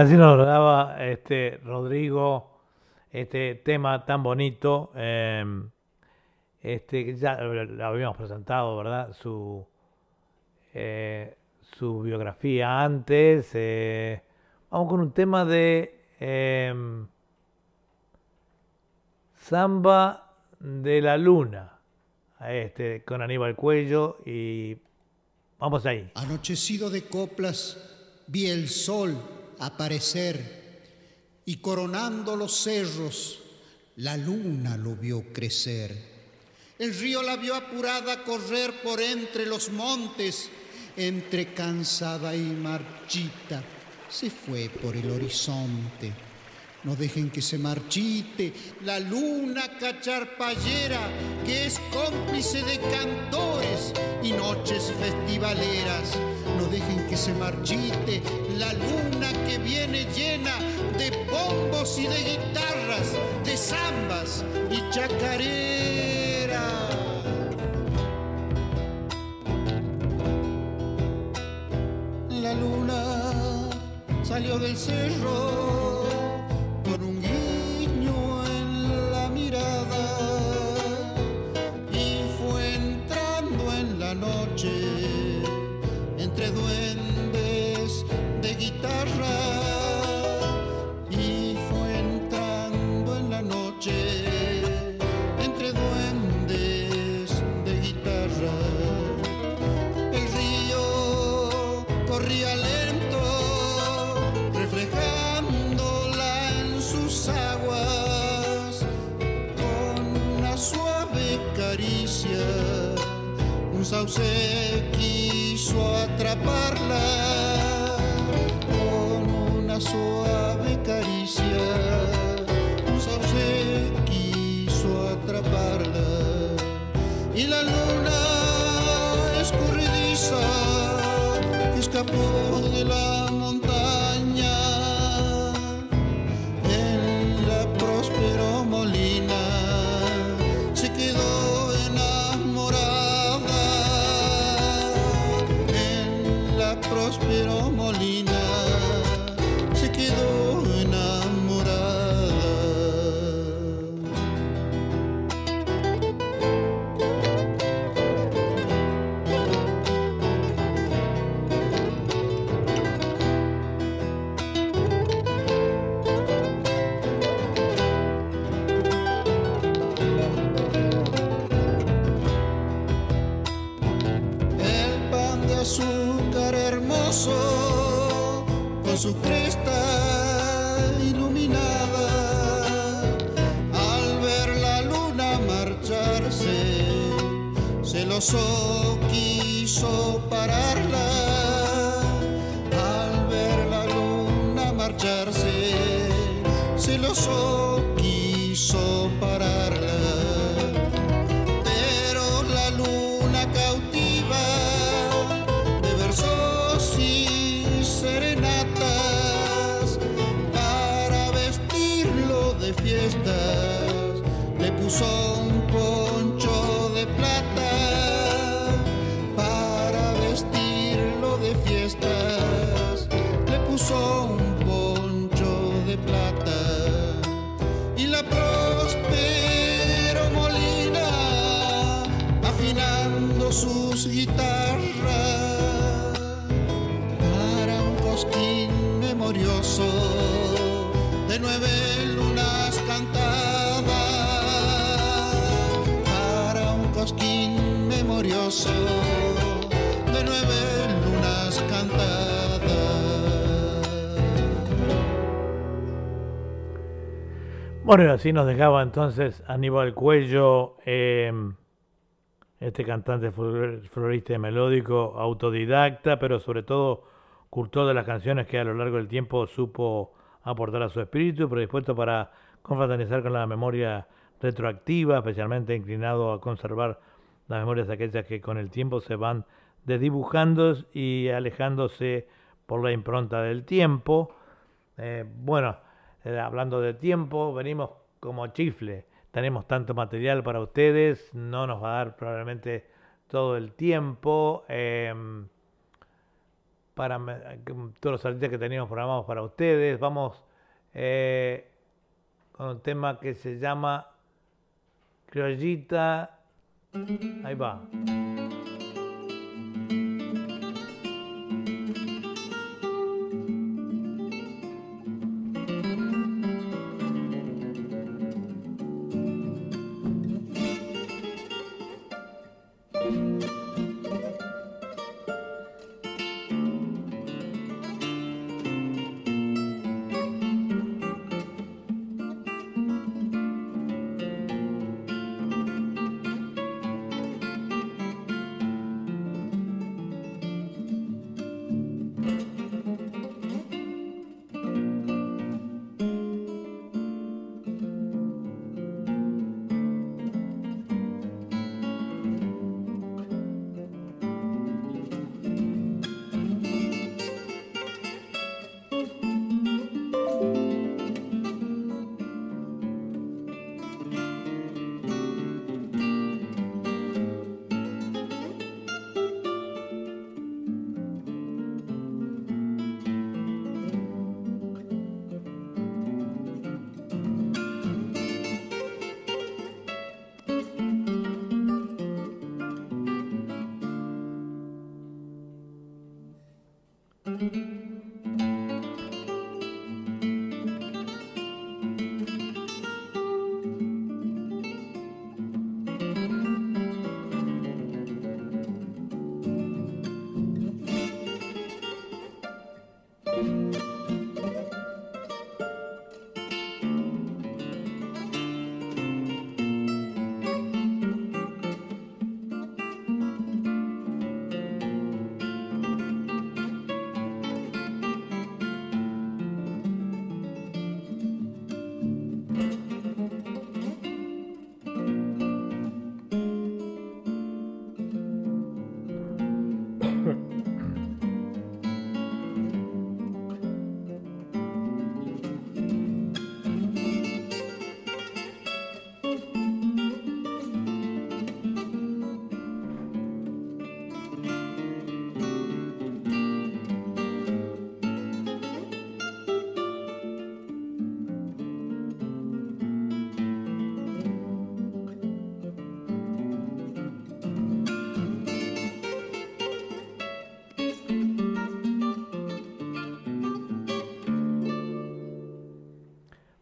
Así nos daba este Rodrigo este tema tan bonito. Em, este, ya lo habíamos presentado, ¿verdad? Su, eh, su biografía antes. Eh, vamos con un tema de em, Samba de la Luna, este, con Aníbal Cuello y vamos ahí. Anochecido de coplas, vi el sol aparecer y coronando los cerros, la luna lo vio crecer. El río la vio apurada correr por entre los montes, entre cansada y marchita, se fue por el horizonte. No dejen que se marchite la luna cacharpallera, que es cómplice de cantores y galeras. No dejen que se marchite la luna que viene llena de bombos y de guitarras, de zambas y chacareras. La luna salió del cerro Sauce quiso atraparla con una suave caricia. Sauce quiso atraparla y la luna escurridiza escapó de la Bueno, así nos dejaba entonces Aníbal Cuello, eh, este cantante flor- florista y melódico, autodidacta, pero sobre todo cultor de las canciones que a lo largo del tiempo supo aportar a su espíritu, predispuesto para confraternizar con la memoria retroactiva, especialmente inclinado a conservar las memorias aquellas que con el tiempo se van desdibujando y alejándose por la impronta del tiempo. Eh, bueno, eh, hablando de tiempo, venimos como chifle. Tenemos tanto material para ustedes, no nos va a dar probablemente todo el tiempo. em, para todos los artistas que teníamos programados para ustedes, vamos eh, con un tema que se llama Criollita. Ahí va.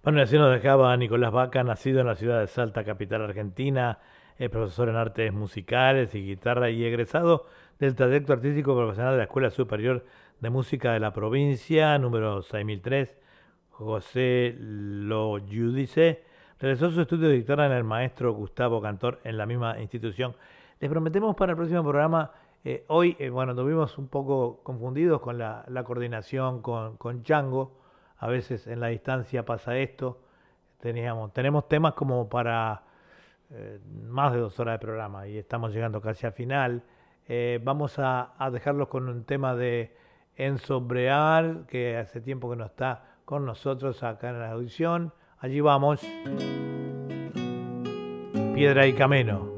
Bueno, así nos dejaba Nicolás Vaca, nacido en la ciudad de Salta, capital argentina, es profesor en artes musicales y guitarra y egresado del trayecto artístico profesional de la Escuela Superior de Música de la provincia, número 6003, José Lo Judice. Realizó su estudio de guitarra en el maestro Gustavo Cantor en la misma institución. Les prometemos para el próximo programa, eh, hoy, eh, bueno, tuvimos un poco confundidos con la, la coordinación con, con Chango, a veces en la distancia pasa esto. Teníamos, tenemos temas como para eh, más de dos horas de programa y estamos llegando casi al final. Eh, vamos a, a, dejarlos con un tema de Enzo que hace tiempo que no está con nosotros acá en la audición. Allí vamos. Piedra y Camino.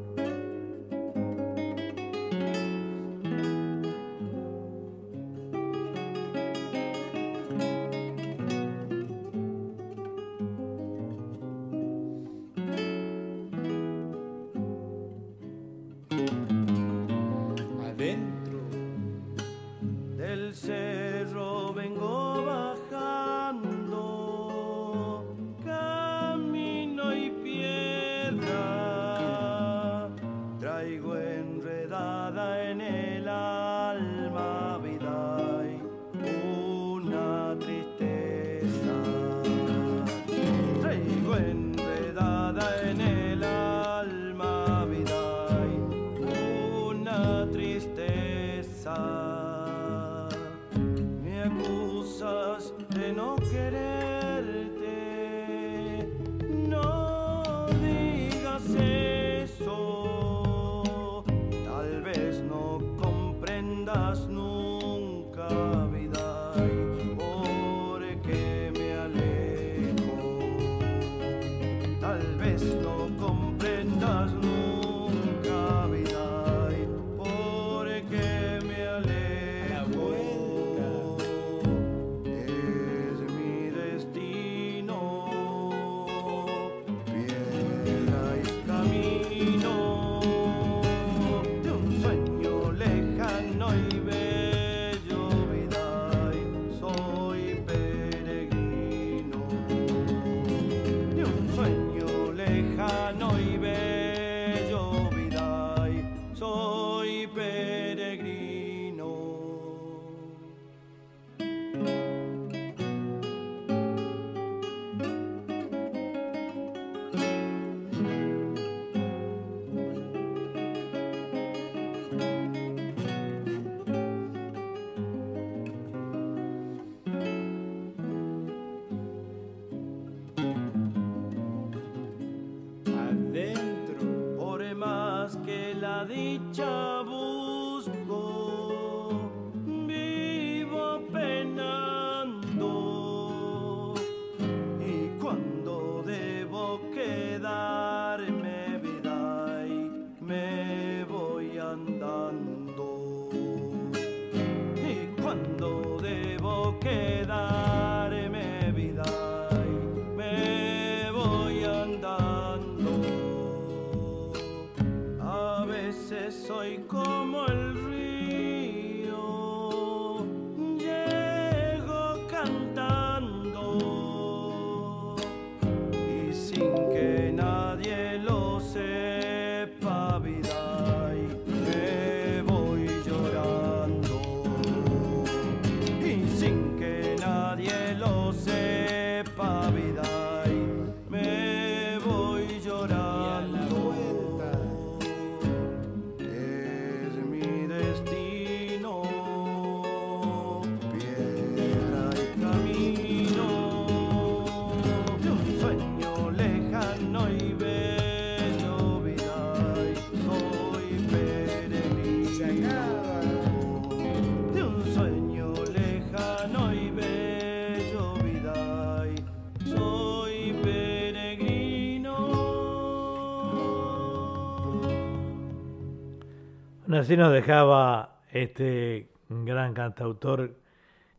Así nos dejaba este gran cantautor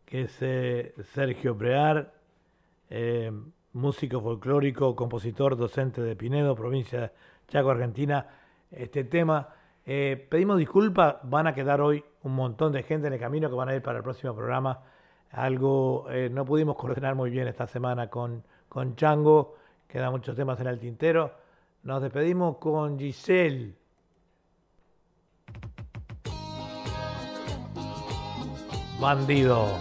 que es eh, Sergio Prear, eh, músico folclórico, compositor, docente de Pinedo, provincia de Chaco, Argentina. Este tema, eh, pedimos disculpas, van a quedar hoy un montón de gente en el camino que van a ir para el próximo programa. Algo no pudimos coordinar muy bien esta semana con, con Chango, quedan muchos temas en el tintero. Nos despedimos con Giselle. Bandido.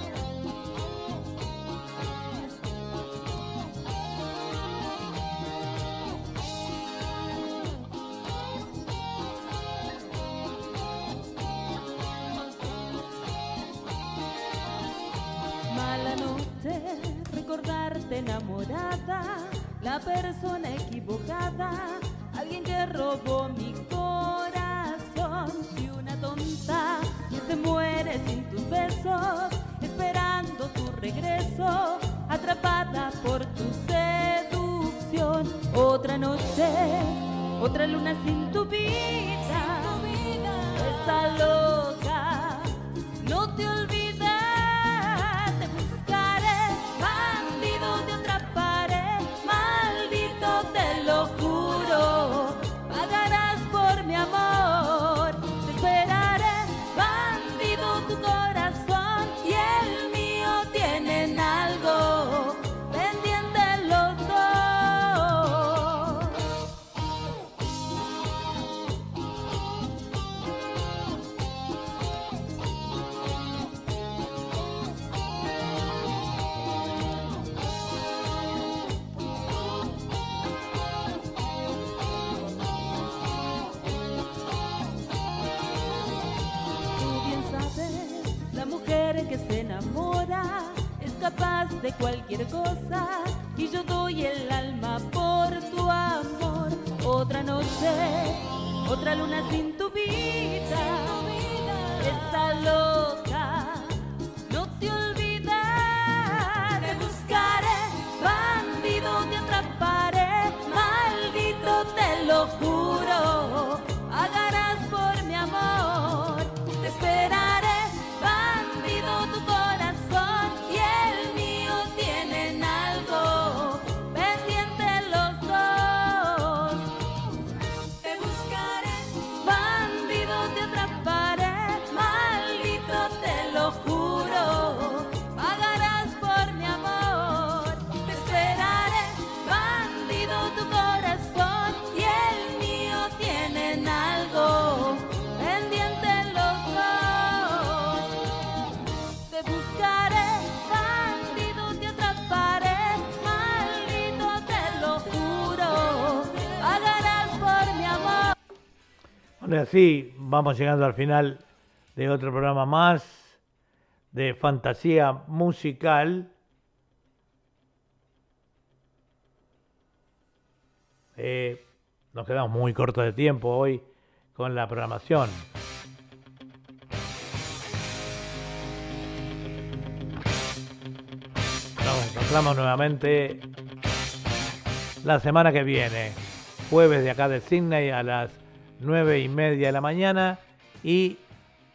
Así vamos llegando al final de otro programa más de fantasía musical. Eh, nos quedamos muy cortos de tiempo hoy con la programación. Nos encontramos nuevamente la semana que viene, jueves de acá de Sydney a las 9 y media de la mañana y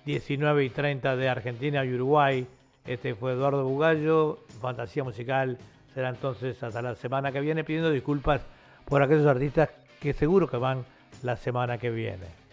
19 y 30 de Argentina y Uruguay. Este fue Eduardo Bugallo, Fantasía Musical. Será entonces hasta la semana que viene, pidiendo disculpas por aquellos artistas que seguro que van la semana que viene.